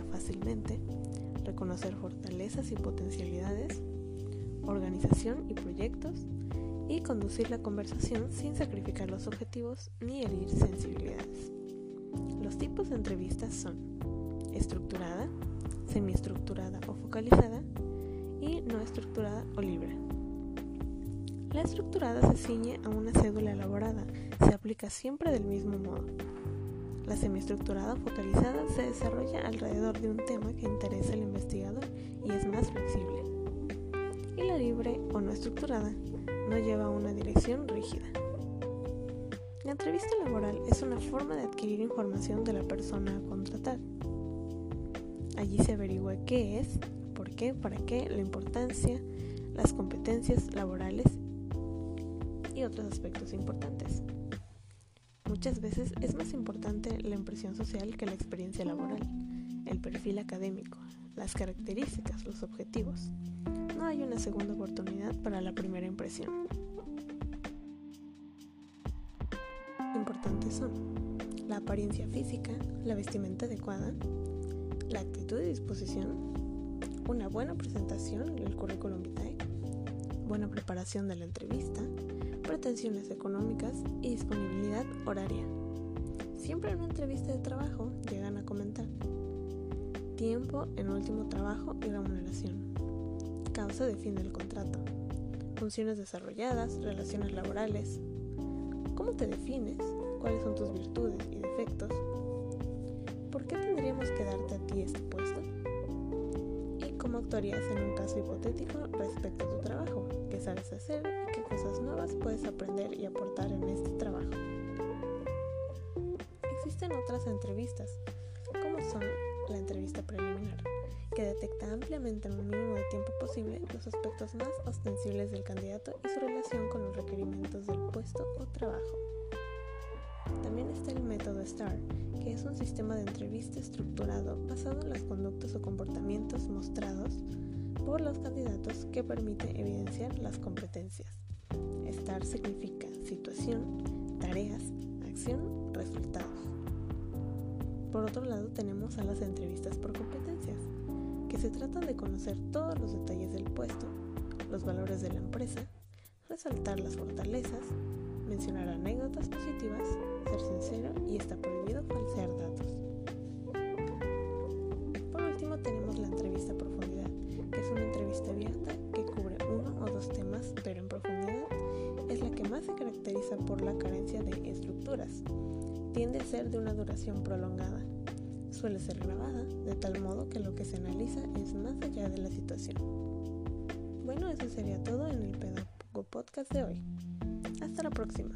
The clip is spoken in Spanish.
fácilmente, reconocer fortalezas y potencialidades, organización y proyectos, y conducir la conversación sin sacrificar los objetivos ni herir sensibilidades. Los tipos de entrevistas son estructurada, semiestructurada o focalizada y no estructurada o libre. La estructurada se ciñe a una cédula elaborada, se aplica siempre del mismo modo. La semiestructurada focalizada se desarrolla alrededor de un tema que interesa al investigador y es más flexible. Y la libre o no estructurada no lleva una dirección rígida. La entrevista laboral es una forma de adquirir información de la persona a contratar. Allí se averigua qué es, por qué, para qué, la importancia, las competencias laborales y otros aspectos importantes. Muchas veces es más importante la impresión social que la experiencia laboral, el perfil académico, las características, los objetivos. No hay una segunda oportunidad para la primera impresión. Importantes son la apariencia física, la vestimenta adecuada, la actitud y disposición, una buena presentación, el currículum vitae, buena preparación de la entrevista, pretensiones económicas y disponibilidad horaria. Siempre en una entrevista de trabajo llegan a comentar tiempo en último trabajo y remuneración. Causa de fin del contrato. Funciones desarrolladas, relaciones laborales. ¿Cómo te defines? ¿Cuáles son tus virtudes y defectos? ¿Por qué tendríamos que darte a ti este puesto? ¿Y cómo actuarías en un caso hipotético respecto a tu trabajo? ¿Qué sabes hacer y qué cosas nuevas puedes aprender y aportar en este trabajo? Existen otras entrevistas, como son la entrevista preliminar, que detecta ampliamente en un mínimo de tiempo posible los aspectos más ostensibles del candidato y su relación con los requerimientos del puesto o trabajo. También está el método STAR, que es un sistema de entrevista estructurado basado en las conductas o comportamientos mostrados por los candidatos que permite evidenciar las competencias. STAR significa situación, tareas, acción, resultados. Por otro lado tenemos a las entrevistas por competencias, que se tratan de conocer todos los detalles del puesto, los valores de la empresa, resaltar las fortalezas, mencionar anécdotas positivas, ser sincero y está prohibido falsear datos. Por último tenemos la entrevista a profundidad, que es una entrevista abierta que cubre uno o dos temas, pero en profundidad es la que más se caracteriza por la carencia de estructuras tiende a ser de una duración prolongada. Suele ser grabada de tal modo que lo que se analiza es más allá de la situación. Bueno, eso sería todo en el Pedagogo Podcast de hoy. Hasta la próxima.